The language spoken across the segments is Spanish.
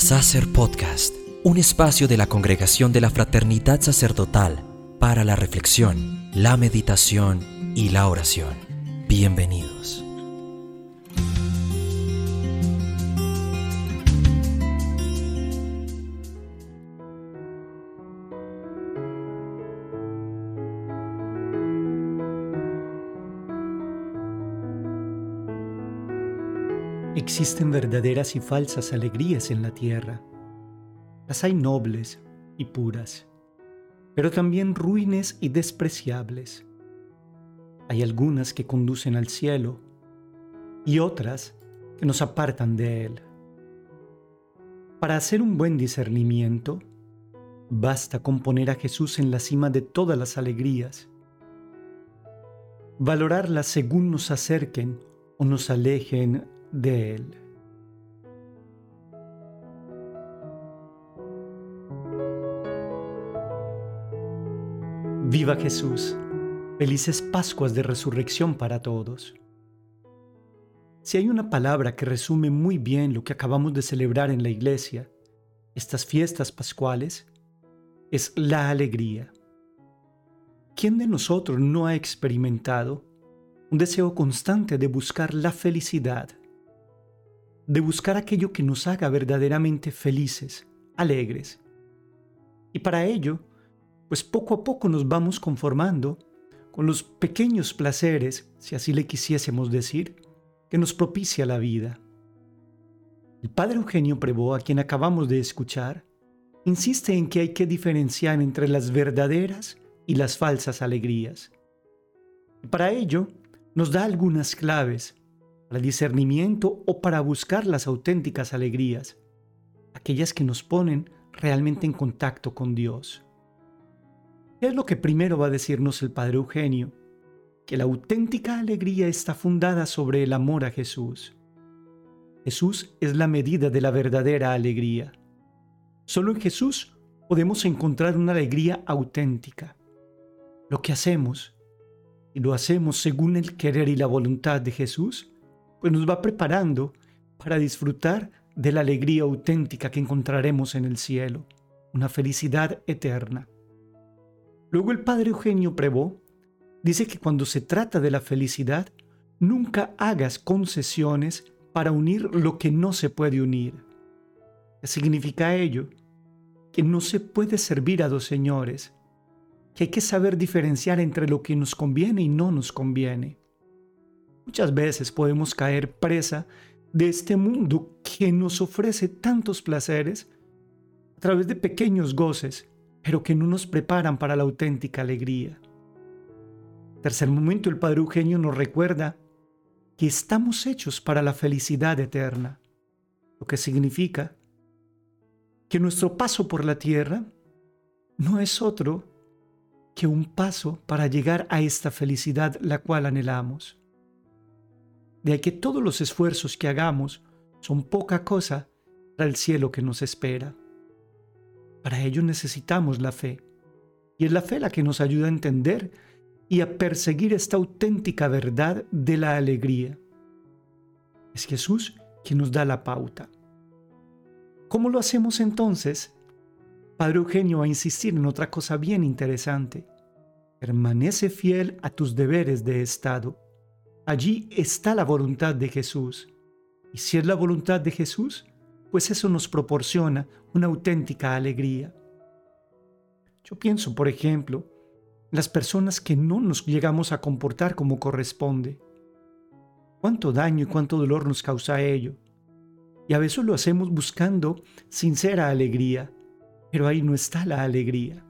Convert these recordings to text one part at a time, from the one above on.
Sacer Podcast, un espacio de la Congregación de la Fraternidad Sacerdotal para la reflexión, la meditación y la oración. Bienvenidos. Existen verdaderas y falsas alegrías en la tierra. Las hay nobles y puras, pero también ruines y despreciables. Hay algunas que conducen al cielo y otras que nos apartan de él. Para hacer un buen discernimiento, basta con poner a Jesús en la cima de todas las alegrías, valorarlas según nos acerquen o nos alejen de Él. Viva Jesús. Felices Pascuas de Resurrección para todos. Si hay una palabra que resume muy bien lo que acabamos de celebrar en la iglesia, estas fiestas pascuales, es la alegría. ¿Quién de nosotros no ha experimentado un deseo constante de buscar la felicidad, de buscar aquello que nos haga verdaderamente felices, alegres. Y para ello, pues poco a poco nos vamos conformando con los pequeños placeres, si así le quisiésemos decir, que nos propicia la vida. El padre Eugenio Prevó, a quien acabamos de escuchar, insiste en que hay que diferenciar entre las verdaderas y las falsas alegrías. Y para ello, nos da algunas claves para discernimiento o para buscar las auténticas alegrías, aquellas que nos ponen realmente en contacto con Dios. ¿Qué es lo que primero va a decirnos el Padre Eugenio? Que la auténtica alegría está fundada sobre el amor a Jesús. Jesús es la medida de la verdadera alegría. Solo en Jesús podemos encontrar una alegría auténtica. Lo que hacemos, y lo hacemos según el querer y la voluntad de Jesús, pues nos va preparando para disfrutar de la alegría auténtica que encontraremos en el cielo, una felicidad eterna. Luego el padre Eugenio Prevó dice que cuando se trata de la felicidad, nunca hagas concesiones para unir lo que no se puede unir. ¿Qué significa ello? Que no se puede servir a dos señores, que hay que saber diferenciar entre lo que nos conviene y no nos conviene. Muchas veces podemos caer presa de este mundo que nos ofrece tantos placeres a través de pequeños goces, pero que no nos preparan para la auténtica alegría. Tercer momento, el Padre Eugenio nos recuerda que estamos hechos para la felicidad eterna, lo que significa que nuestro paso por la tierra no es otro que un paso para llegar a esta felicidad la cual anhelamos de que todos los esfuerzos que hagamos son poca cosa para el cielo que nos espera. Para ello necesitamos la fe, y es la fe la que nos ayuda a entender y a perseguir esta auténtica verdad de la alegría. Es Jesús quien nos da la pauta. ¿Cómo lo hacemos entonces? Padre Eugenio va a insistir en otra cosa bien interesante. Permanece fiel a tus deberes de Estado Allí está la voluntad de Jesús. Y si es la voluntad de Jesús, pues eso nos proporciona una auténtica alegría. Yo pienso, por ejemplo, las personas que no nos llegamos a comportar como corresponde. Cuánto daño y cuánto dolor nos causa ello. Y a veces lo hacemos buscando sincera alegría, pero ahí no está la alegría.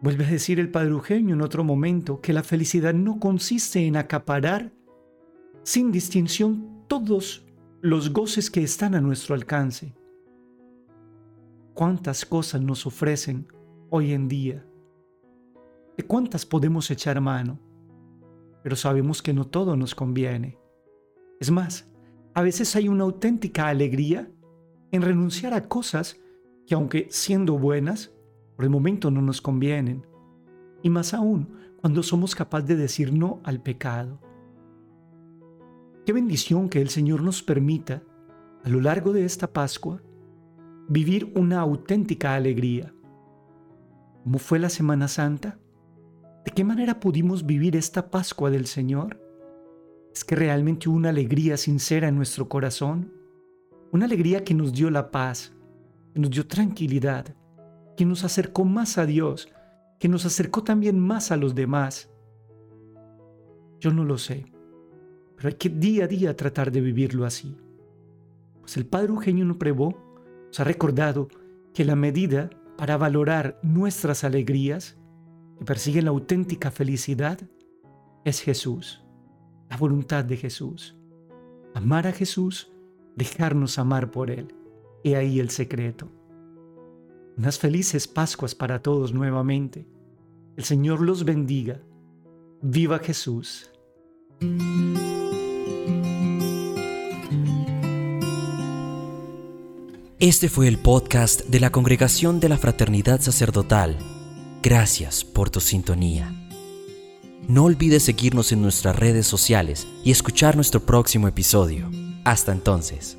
Vuelve a decir el Padre Eugenio en otro momento que la felicidad no consiste en acaparar sin distinción todos los goces que están a nuestro alcance. ¿Cuántas cosas nos ofrecen hoy en día? ¿De cuántas podemos echar mano? Pero sabemos que no todo nos conviene. Es más, a veces hay una auténtica alegría en renunciar a cosas que aunque siendo buenas, por el momento no nos convienen. Y más aún cuando somos capaces de decir no al pecado. Qué bendición que el Señor nos permita a lo largo de esta Pascua, vivir una auténtica alegría. ¿Cómo fue la Semana Santa? ¿De qué manera pudimos vivir esta Pascua del Señor? ¿Es que realmente hubo una alegría sincera en nuestro corazón? Una alegría que nos dio la paz, que nos dio tranquilidad, que nos acercó más a Dios, que nos acercó también más a los demás. Yo no lo sé, pero hay que día a día tratar de vivirlo así. Pues el Padre Eugenio Noprevó nos ha recordado que la medida para valorar nuestras alegrías que persiguen la auténtica felicidad es Jesús, la voluntad de Jesús. Amar a Jesús, dejarnos amar por Él. He ahí el secreto. Unas felices Pascuas para todos nuevamente. El Señor los bendiga. Viva Jesús. Este fue el podcast de la Congregación de la Fraternidad Sacerdotal. Gracias por tu sintonía. No olvides seguirnos en nuestras redes sociales y escuchar nuestro próximo episodio. Hasta entonces.